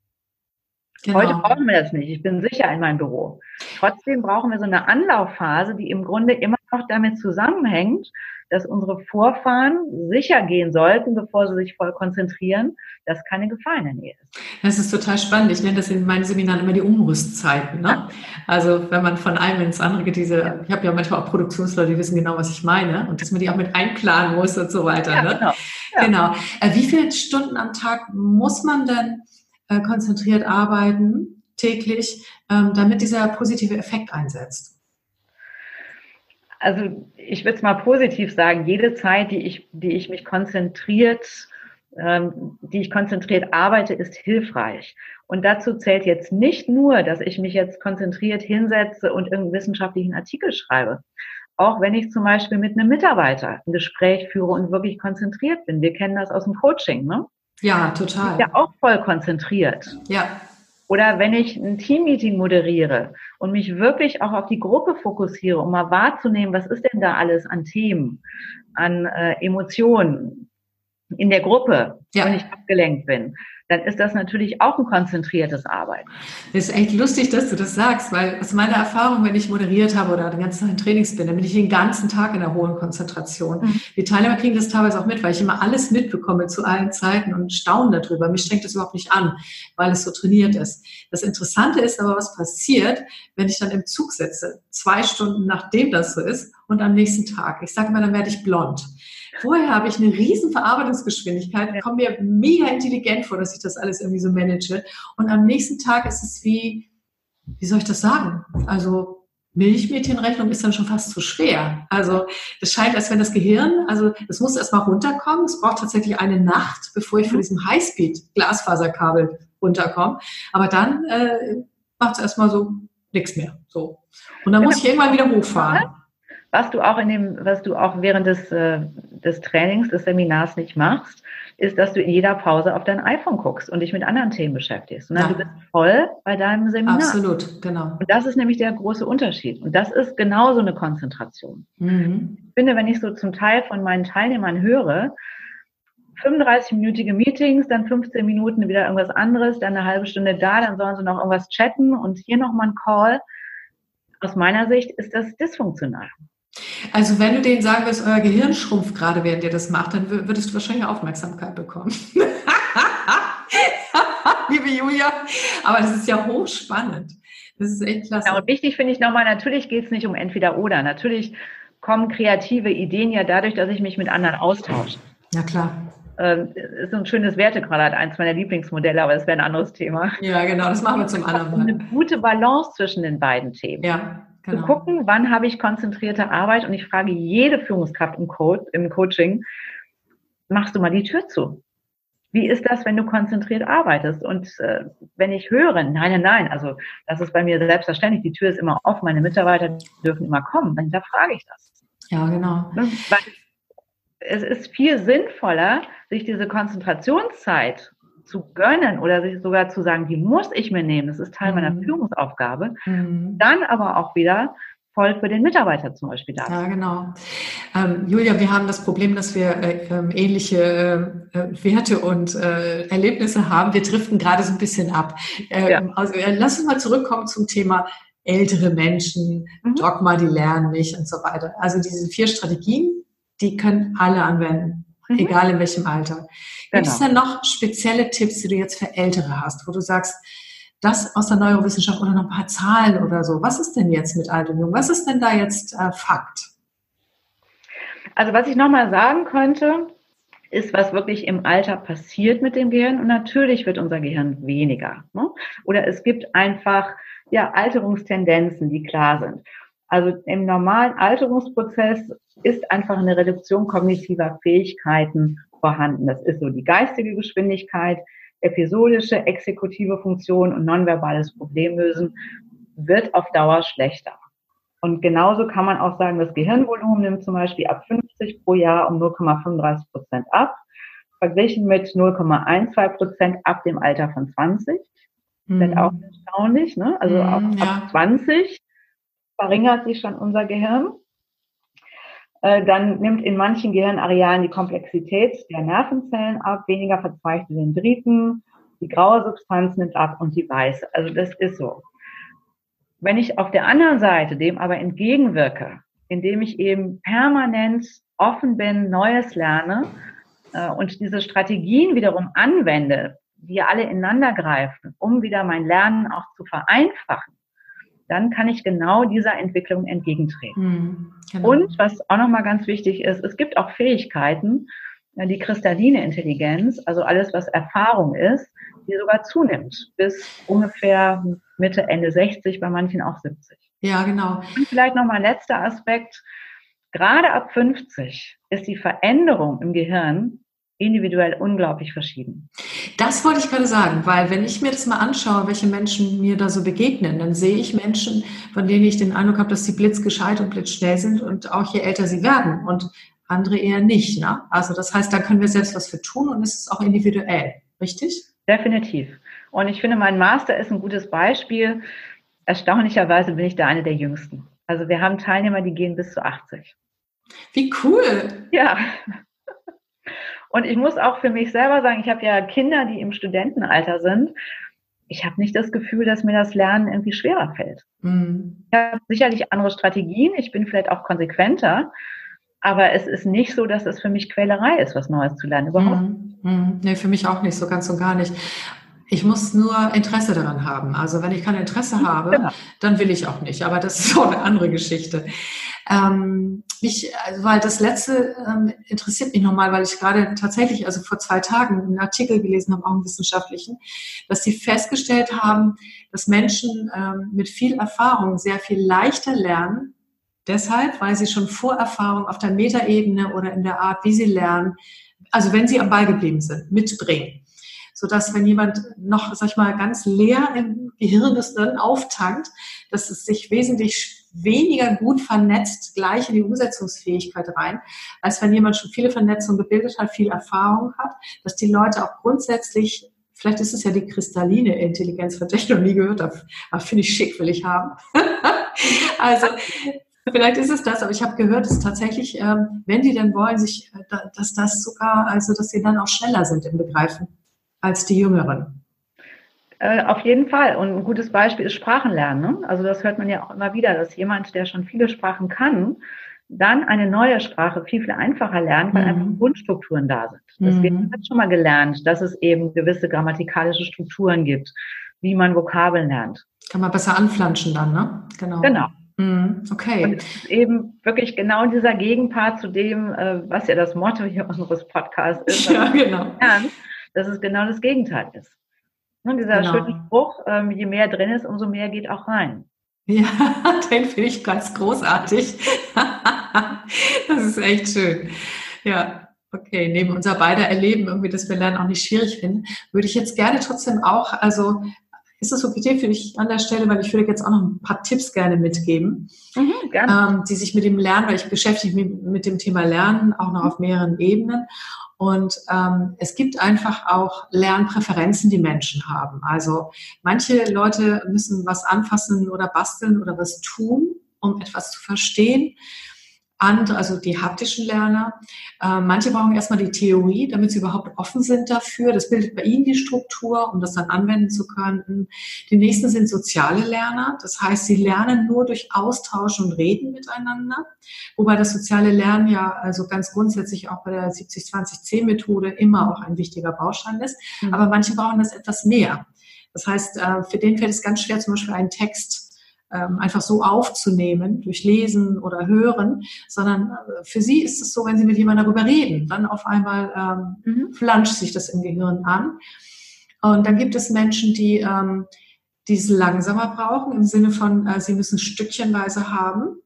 Genau. Heute brauchen wir das nicht. Ich bin sicher in meinem Büro. Trotzdem brauchen wir so eine Anlaufphase, die im Grunde immer noch damit zusammenhängt, dass unsere Vorfahren sicher gehen sollten, bevor sie sich voll konzentrieren, dass keine Gefahr in der Nähe ist. Das ist total spannend. Ich nenne das in meinen Seminaren immer die Umrüstzeiten. Ne? Also wenn man von einem ins andere geht, diese, ich habe ja manchmal auch Produktionsleute, die wissen genau, was ich meine und dass man die auch mit einplanen muss und so weiter. Ja, ne? genau. Ja. genau. Äh, wie viele Stunden am Tag muss man denn äh, konzentriert arbeiten, täglich, ähm, damit dieser positive Effekt einsetzt? Also ich würde es mal positiv sagen, jede Zeit, die ich, die ich mich konzentriert, ähm, die ich konzentriert arbeite, ist hilfreich. Und dazu zählt jetzt nicht nur, dass ich mich jetzt konzentriert hinsetze und irgendeinen wissenschaftlichen Artikel schreibe. Auch wenn ich zum Beispiel mit einem Mitarbeiter ein Gespräch führe und wirklich konzentriert bin. Wir kennen das aus dem Coaching, ne? Ja, total. Ich bin ja auch voll konzentriert. Ja. Oder wenn ich ein Teammeeting moderiere und mich wirklich auch auf die Gruppe fokussiere, um mal wahrzunehmen, was ist denn da alles an Themen, an äh, Emotionen in der Gruppe, ja. wenn ich abgelenkt bin dann ist das natürlich auch ein konzentriertes Arbeiten. Das ist echt lustig, dass du das sagst, weil aus meiner Erfahrung, wenn ich moderiert habe oder den ganzen Tag in Trainings bin, dann bin ich den ganzen Tag in der hohen Konzentration. Mhm. Die Teilnehmer kriegen das teilweise auch mit, weil ich immer alles mitbekomme zu allen Zeiten und staune darüber. Mich strengt das überhaupt nicht an, weil es so trainiert ist. Das Interessante ist aber, was passiert, wenn ich dann im Zug sitze, zwei Stunden nachdem das so ist und am nächsten Tag. Ich sage mal, dann werde ich blond. Vorher habe ich eine riesen Verarbeitungsgeschwindigkeit, komme mir mega intelligent vor, dass ich das alles irgendwie so manage. Und am nächsten Tag ist es wie, wie soll ich das sagen? Also Milchmädchenrechnung ist dann schon fast zu schwer. Also es scheint, als wenn das Gehirn, also es muss erstmal runterkommen. Es braucht tatsächlich eine Nacht, bevor ich von diesem Highspeed-Glasfaserkabel runterkomme. Aber dann äh, macht es erstmal so nichts mehr. So. Und dann muss ich irgendwann wieder hochfahren. Was du auch in dem, was du auch während des, äh, des Trainings, des Seminars nicht machst, ist, dass du in jeder Pause auf dein iPhone guckst und dich mit anderen Themen beschäftigst. Und dann ja. du bist voll bei deinem Seminar. Absolut, genau. Und das ist nämlich der große Unterschied. Und das ist genauso eine Konzentration. Mhm. Ich finde, wenn ich so zum Teil von meinen Teilnehmern höre, 35-minütige Meetings, dann 15 Minuten wieder irgendwas anderes, dann eine halbe Stunde da, dann sollen sie noch irgendwas chatten und hier nochmal ein Call. Aus meiner Sicht ist das dysfunktional. Also wenn du denen sagen wirst, euer Gehirn schrumpft gerade, während ihr das macht, dann würdest du wahrscheinlich Aufmerksamkeit bekommen. Liebe Julia, aber das ist ja hochspannend. Das ist echt klasse. Ja, und wichtig finde ich nochmal, natürlich geht es nicht um entweder oder. Natürlich kommen kreative Ideen ja dadurch, dass ich mich mit anderen austausche. Ja, klar. Ähm, ist so ein schönes Wertequadrat, eins meiner Lieblingsmodelle, aber das wäre ein anderes Thema. Ja, genau, das machen wir zum anderen Mal. Eine gute Balance zwischen den beiden Themen. Ja, Genau. Zu gucken, wann habe ich konzentrierte Arbeit und ich frage jede Führungskraft im, Code, im Coaching, machst du mal die Tür zu? Wie ist das, wenn du konzentriert arbeitest? Und äh, wenn ich höre, nein, nein, nein, also das ist bei mir selbstverständlich, die Tür ist immer offen, meine Mitarbeiter dürfen immer kommen, dann frage ich das. Ja, genau. Ne? Weil es ist viel sinnvoller, sich diese Konzentrationszeit zu gönnen oder sich sogar zu sagen, die muss ich mir nehmen, das ist Teil mhm. meiner Führungsaufgabe, mhm. dann aber auch wieder voll für den Mitarbeiter zum Beispiel da. Ja, genau. Ähm, Julia, wir haben das Problem, dass wir äh, ähm, ähnliche äh, Werte und äh, Erlebnisse haben. Wir driften gerade so ein bisschen ab. Ähm, ja. Also äh, lass uns mal zurückkommen zum Thema ältere Menschen, mhm. Dogma, die lernen nicht und so weiter. Also diese vier Strategien, die können alle anwenden, mhm. egal in welchem Alter. Gibt es genau. denn noch spezielle Tipps, die du jetzt für Ältere hast, wo du sagst, das aus der Neurowissenschaft oder noch ein paar Zahlen oder so? Was ist denn jetzt mit alt und jung? Was ist denn da jetzt äh, Fakt? Also was ich nochmal sagen könnte, ist, was wirklich im Alter passiert mit dem Gehirn. Und natürlich wird unser Gehirn weniger. Ne? Oder es gibt einfach ja, Alterungstendenzen, die klar sind. Also im normalen Alterungsprozess ist einfach eine Reduktion kognitiver Fähigkeiten vorhanden. Das ist so die geistige Geschwindigkeit, episodische, exekutive Funktion und nonverbales Problemlösen wird auf Dauer schlechter. Und genauso kann man auch sagen, das Gehirnvolumen nimmt zum Beispiel ab 50 pro Jahr um 0,35 Prozent ab, verglichen mit 0,12 Prozent ab dem Alter von 20. Mhm. Das ist auch erstaunlich, ne? Also mhm, ab, ja. ab 20 verringert sich schon unser Gehirn. Äh, dann nimmt in manchen Gehirnarealen die Komplexität der Nervenzellen ab, weniger verzweigte Dendriten, die graue Substanz nimmt ab und die weiße. Also das ist so. Wenn ich auf der anderen Seite dem aber entgegenwirke, indem ich eben permanent offen bin, Neues lerne äh, und diese Strategien wiederum anwende, die alle ineinander greifen, um wieder mein Lernen auch zu vereinfachen, dann kann ich genau dieser Entwicklung entgegentreten. Mhm, genau. Und was auch nochmal ganz wichtig ist, es gibt auch Fähigkeiten, äh, die kristalline Intelligenz, also alles, was Erfahrung ist, die sogar zunimmt bis ungefähr Mitte, Ende 60, bei manchen auch 70. Ja, genau. Und vielleicht nochmal ein letzter Aspekt. Gerade ab 50 ist die Veränderung im Gehirn individuell unglaublich verschieden. Das wollte ich gerade sagen, weil wenn ich mir das mal anschaue, welche Menschen mir da so begegnen, dann sehe ich Menschen, von denen ich den Eindruck habe, dass sie blitzgescheit und blitzschnell sind und auch je älter sie werden und andere eher nicht. Ne? Also das heißt, da können wir selbst was für tun und es ist auch individuell, richtig? Definitiv. Und ich finde, mein Master ist ein gutes Beispiel. Erstaunlicherweise bin ich da eine der Jüngsten. Also wir haben Teilnehmer, die gehen bis zu 80. Wie cool. Ja. Und ich muss auch für mich selber sagen, ich habe ja Kinder, die im Studentenalter sind. Ich habe nicht das Gefühl, dass mir das Lernen irgendwie schwerer fällt. Mhm. Ich habe sicherlich andere Strategien. Ich bin vielleicht auch konsequenter. Aber es ist nicht so, dass es für mich Quälerei ist, was Neues zu lernen. Überhaupt. Mhm. Mhm. Nee, für mich auch nicht, so ganz und gar nicht. Ich muss nur Interesse daran haben. Also wenn ich kein Interesse habe, genau. dann will ich auch nicht. Aber das ist auch eine andere Geschichte. Ähm, mich, also, weil das letzte ähm, interessiert mich nochmal, weil ich gerade tatsächlich, also vor zwei Tagen einen Artikel gelesen habe, auch einen wissenschaftlichen, dass sie festgestellt haben, dass Menschen ähm, mit viel Erfahrung sehr viel leichter lernen. Deshalb, weil sie schon Vorerfahrung auf der Metaebene oder in der Art, wie sie lernen, also wenn sie am Ball geblieben sind, mitbringen sodass wenn jemand noch, sag ich mal, ganz leer im Gehirn ist, dann auftankt, dass es sich wesentlich weniger gut vernetzt gleich in die Umsetzungsfähigkeit rein, als wenn jemand schon viele Vernetzungen gebildet hat, viel Erfahrung hat, dass die Leute auch grundsätzlich Vielleicht ist es ja die kristalline Intelligenz, von der ich noch nie gehört habe. Aber finde ich schick, will ich haben. also, vielleicht ist es das, aber ich habe gehört, dass tatsächlich, ähm, wenn die dann wollen, sich, äh, dass das sogar, also dass sie dann auch schneller sind im Begreifen als die Jüngeren. Äh, auf jeden Fall. Und ein gutes Beispiel ist Sprachenlernen. Ne? Also das hört man ja auch immer wieder, dass jemand, der schon viele Sprachen kann, dann eine neue Sprache viel, viel einfacher lernt, weil mhm. einfach Grundstrukturen da sind. Deswegen mhm. hat schon mal gelernt, dass es eben gewisse grammatikalische Strukturen gibt, wie man Vokabeln lernt. Kann man besser anflanschen dann, ne? Genau. Genau. Mhm. Okay. Und es ist eben wirklich genau dieser Gegenpart zu dem, äh, was ja das Motto hier unseres Podcasts ist. Ja, genau. Lernen dass es genau das Gegenteil ist. Und dieser genau. schöne Spruch, ähm, je mehr drin ist, umso mehr geht auch rein. Ja, den finde ich ganz großartig. das ist echt schön. Ja, okay. Neben unser beider Erleben, irgendwie, dass wir Lernen auch nicht schwierig finden, würde ich jetzt gerne trotzdem auch, also ist es okay für dich an der Stelle, weil ich würde jetzt auch noch ein paar Tipps gerne mitgeben, mhm, gerne. Ähm, die sich mit dem Lernen, weil ich beschäftige mich mit dem Thema Lernen auch noch auf mehreren Ebenen. Und ähm, es gibt einfach auch Lernpräferenzen, die Menschen haben. Also manche Leute müssen was anfassen oder basteln oder was tun, um etwas zu verstehen andere, also die haptischen Lerner. Äh, manche brauchen erstmal die Theorie, damit sie überhaupt offen sind dafür. Das bildet bei ihnen die Struktur, um das dann anwenden zu können. Die nächsten sind soziale Lerner. Das heißt, sie lernen nur durch Austausch und Reden miteinander. Wobei das soziale Lernen ja also ganz grundsätzlich auch bei der 70-20-10-Methode immer auch ein wichtiger Baustein ist. Mhm. Aber manche brauchen das etwas mehr. Das heißt, äh, für den fällt es ganz schwer, zum Beispiel einen Text ähm, einfach so aufzunehmen durch Lesen oder Hören, sondern äh, für sie ist es so, wenn sie mit jemandem darüber reden, dann auf einmal ähm, mhm. flanscht sich das im Gehirn an. Und dann gibt es Menschen, die ähm, die es langsamer brauchen, im Sinne von, äh, sie müssen stückchenweise haben.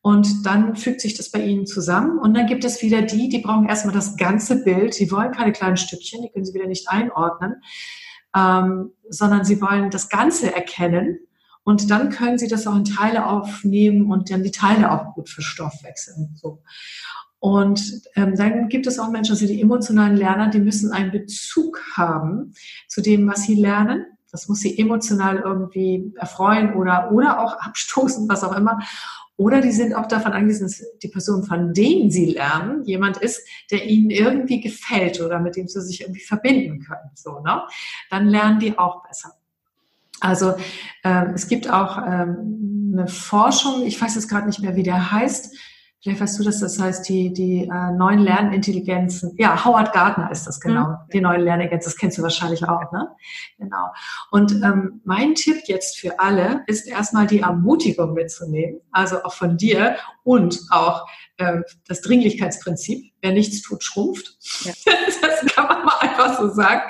Und dann fügt sich das bei ihnen zusammen. Und dann gibt es wieder die, die brauchen erstmal das ganze Bild. Sie wollen keine kleinen Stückchen, die können sie wieder nicht einordnen, ähm, sondern sie wollen das Ganze erkennen. Und dann können Sie das auch in Teile aufnehmen und dann die Teile auch gut verstoffwechseln. So. Und ähm, dann gibt es auch Menschen, also die emotionalen Lerner, die müssen einen Bezug haben zu dem, was sie lernen. Das muss sie emotional irgendwie erfreuen oder, oder auch abstoßen, was auch immer. Oder die sind auch davon angewiesen, dass die Person, von denen sie lernen, jemand ist, der ihnen irgendwie gefällt oder mit dem sie sich irgendwie verbinden können. So, ne? Dann lernen die auch besser. Also äh, es gibt auch ähm, eine Forschung, ich weiß jetzt gerade nicht mehr, wie der heißt, Vielleicht weißt du das, das heißt die, die äh, neuen Lernintelligenzen. Ja, Howard Gardner ist das genau. Mhm. Die neuen Lernintelligenzen, das kennst du wahrscheinlich auch, ne? Genau. Und ähm, mein Tipp jetzt für alle ist erstmal die Ermutigung mitzunehmen, also auch von dir und auch äh, das Dringlichkeitsprinzip. Wer nichts tut, schrumpft. Ja. das kann man mal einfach so sagen.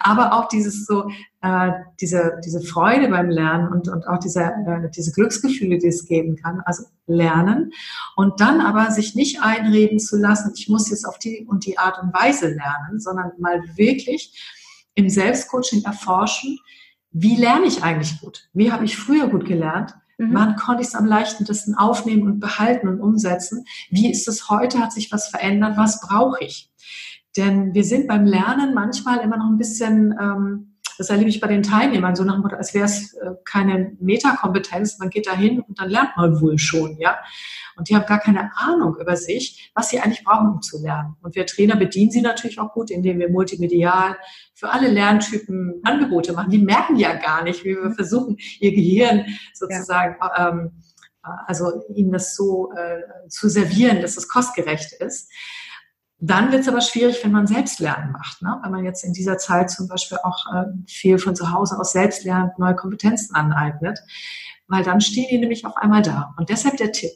Aber auch dieses so, äh, diese, diese Freude beim Lernen und, und auch diese, äh, diese Glücksgefühle, die es geben kann. Also lernen und dann aber sich nicht einreden zu lassen, ich muss jetzt auf die und die Art und Weise lernen, sondern mal wirklich im Selbstcoaching erforschen, wie lerne ich eigentlich gut? Wie habe ich früher gut gelernt? Mhm. Wann konnte ich es am leichtesten aufnehmen und behalten und umsetzen? Wie ist es heute? Hat sich was verändert? Was brauche ich? Denn wir sind beim Lernen manchmal immer noch ein bisschen, ähm, das erlebe ich bei den Teilnehmern, so nach dem Motto, als wäre es äh, keine Metakompetenz, man geht da hin und dann lernt man wohl schon, ja. Und die haben gar keine Ahnung über sich, was sie eigentlich brauchen, um zu lernen. Und wir Trainer bedienen sie natürlich auch gut, indem wir multimedial für alle Lerntypen Angebote machen. Die merken ja gar nicht, wie wir versuchen, ihr Gehirn sozusagen, ja. ähm, also ihnen das so äh, zu servieren, dass es kostgerecht ist. Dann wird es aber schwierig, wenn man Selbstlernen macht. Ne? Wenn man jetzt in dieser Zeit zum Beispiel auch äh, viel von zu Hause aus selbst lernt, neue Kompetenzen aneignet, weil dann stehen die nämlich auf einmal da. Und deshalb der Tipp.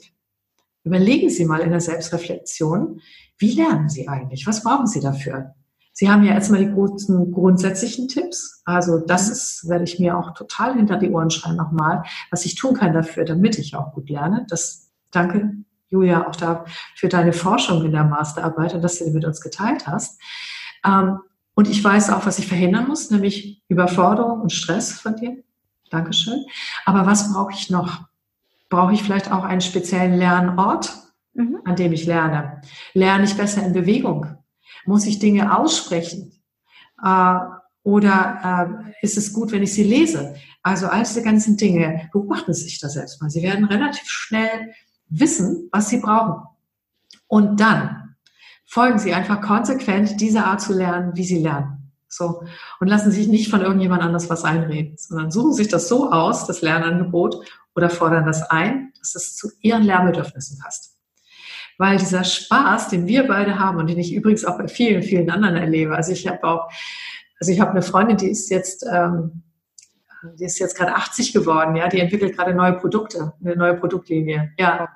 Überlegen Sie mal in der Selbstreflexion, wie lernen Sie eigentlich? Was brauchen Sie dafür? Sie haben ja erstmal die großen grundsätzlichen Tipps. Also das mhm. ist, werde ich mir auch total hinter die Ohren schreiben nochmal, was ich tun kann dafür, damit ich auch gut lerne. Das danke Julia, auch da für deine Forschung in der Masterarbeit und dass du die mit uns geteilt hast. Ähm, und ich weiß auch, was ich verhindern muss, nämlich Überforderung und Stress von dir. Dankeschön. Aber was brauche ich noch? Brauche ich vielleicht auch einen speziellen Lernort, mhm. an dem ich lerne? Lerne ich besser in Bewegung? Muss ich Dinge aussprechen? Äh, oder äh, ist es gut, wenn ich sie lese? Also all diese ganzen Dinge, beobachten sich da selbst mal. Sie werden relativ schnell wissen, was sie brauchen. Und dann folgen sie einfach konsequent dieser Art zu lernen, wie sie lernen. So. Und lassen sich nicht von irgendjemand anders was einreden, sondern suchen sich das so aus, das Lernangebot, oder fordern das ein, dass es zu ihren Lernbedürfnissen passt. Weil dieser Spaß, den wir beide haben und den ich übrigens auch bei vielen, vielen anderen erlebe, also ich habe auch, also ich habe eine Freundin, die ist jetzt, ähm, die ist jetzt gerade 80 geworden, ja, die entwickelt gerade neue Produkte, eine neue Produktlinie, ja.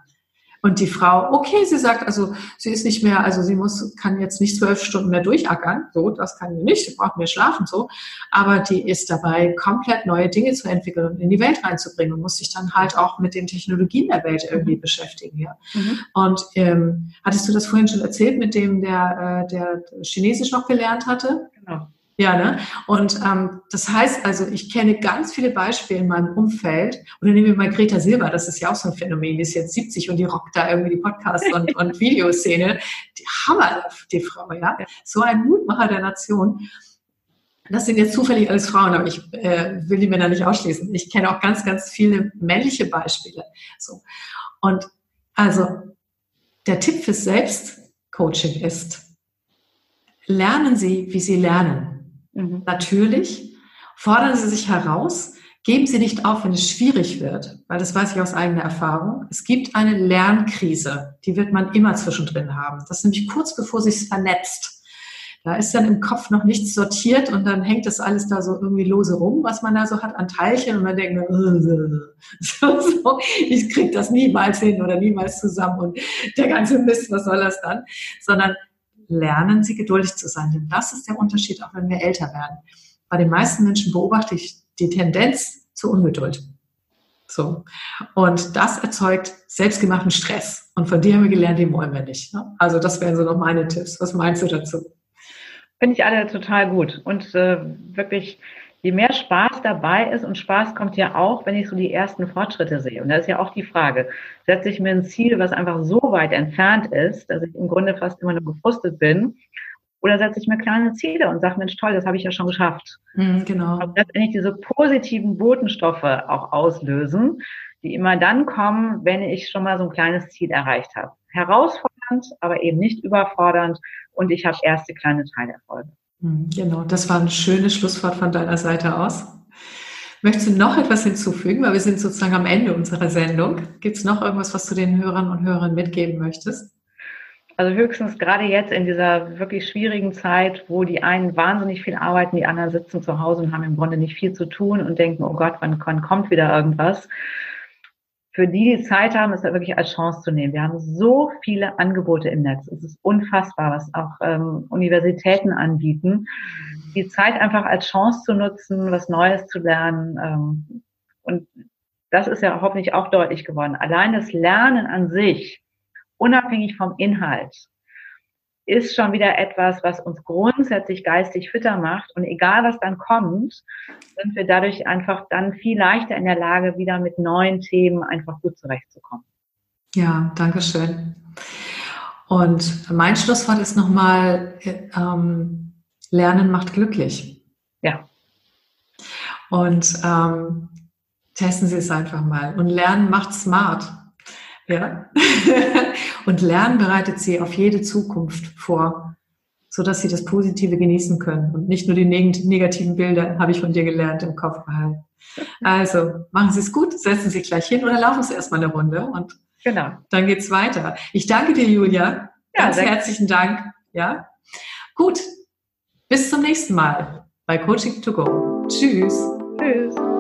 Und die Frau, okay, sie sagt, also sie ist nicht mehr, also sie muss, kann jetzt nicht zwölf Stunden mehr durchackern, so, das kann sie nicht, sie braucht mehr schlafen, so. Aber die ist dabei, komplett neue Dinge zu entwickeln und in die Welt reinzubringen und muss sich dann halt auch mit den Technologien der Welt irgendwie mhm. beschäftigen, ja. Mhm. Und ähm, hattest du das vorhin schon erzählt mit dem, der, äh, der Chinesisch noch gelernt hatte? Genau. Ja, ne? Und ähm, das heißt also, ich kenne ganz viele Beispiele in meinem Umfeld. Oder nehmen wir mal Greta Silber, das ist ja auch so ein Phänomen, die ist jetzt 70 und die rockt da irgendwie die Podcast- und, und Videoszene. Die Hammer, die Frau, ja. So ein Mutmacher der Nation. Das sind jetzt zufällig alles Frauen, aber ich äh, will die Männer nicht ausschließen. Ich kenne auch ganz, ganz viele männliche Beispiele. So. Und also der Tipp fürs Selbstcoaching ist, lernen Sie, wie Sie lernen. Mhm. Natürlich. Fordern Sie sich heraus. Geben Sie nicht auf, wenn es schwierig wird, weil das weiß ich aus eigener Erfahrung. Es gibt eine Lernkrise, die wird man immer zwischendrin haben. Das ist nämlich kurz bevor sich vernetzt. Da ist dann im Kopf noch nichts sortiert und dann hängt das alles da so irgendwie lose rum, was man da so hat an Teilchen und man denkt, so, so, ich krieg das niemals hin oder niemals zusammen und der ganze Mist, was soll das dann? Sondern lernen sie geduldig zu sein. Denn das ist der Unterschied, auch wenn wir älter werden. Bei den meisten Menschen beobachte ich die Tendenz zur Ungeduld. So. Und das erzeugt selbstgemachten Stress. Und von dir haben wir gelernt, den wollen wir nicht. Ne? Also das wären so noch meine Tipps. Was meinst du dazu? Finde ich alle total gut. Und äh, wirklich je mehr Spaß dabei ist, und Spaß kommt ja auch, wenn ich so die ersten Fortschritte sehe. Und da ist ja auch die Frage, setze ich mir ein Ziel, was einfach so weit entfernt ist, dass ich im Grunde fast immer nur gefrustet bin, oder setze ich mir kleine Ziele und sage, Mensch, toll, das habe ich ja schon geschafft. Mhm, genau. Und letztendlich diese positiven Botenstoffe auch auslösen, die immer dann kommen, wenn ich schon mal so ein kleines Ziel erreicht habe. Herausfordernd, aber eben nicht überfordernd und ich habe erste kleine Teilerfolge. Hm, genau, das war ein schönes Schlusswort von deiner Seite aus. Möchtest du noch etwas hinzufügen? Weil wir sind sozusagen am Ende unserer Sendung. Gibt es noch irgendwas, was du den Hörern und Hörern mitgeben möchtest? Also höchstens gerade jetzt in dieser wirklich schwierigen Zeit, wo die einen wahnsinnig viel arbeiten, die anderen sitzen zu Hause und haben im Grunde nicht viel zu tun und denken, oh Gott, wann, wann kommt wieder irgendwas? Für die, die Zeit haben, ist das wirklich als Chance zu nehmen. Wir haben so viele Angebote im Netz. Es ist unfassbar, was auch ähm, Universitäten anbieten. Die Zeit einfach als Chance zu nutzen, was Neues zu lernen. Ähm, und das ist ja hoffentlich auch deutlich geworden. Allein das Lernen an sich unabhängig vom Inhalt, ist schon wieder etwas, was uns grundsätzlich geistig fitter macht. Und egal, was dann kommt, sind wir dadurch einfach dann viel leichter in der Lage, wieder mit neuen Themen einfach gut zurechtzukommen. Ja, danke schön. Und mein Schlusswort ist nochmal, ähm, Lernen macht glücklich. Ja. Und ähm, testen Sie es einfach mal. Und Lernen macht smart. Ja. Und Lernen bereitet sie auf jede Zukunft vor, so dass sie das Positive genießen können und nicht nur die negativen Bilder, habe ich von dir gelernt, im Kopf behalten. Also machen Sie es gut, setzen Sie gleich hin oder laufen Sie erstmal eine Runde und genau. dann geht's weiter. Ich danke dir, Julia. Ja, Ganz herzlichen Dank. Ja. Gut. Bis zum nächsten Mal bei Coaching to Go. Tschüss. Tschüss.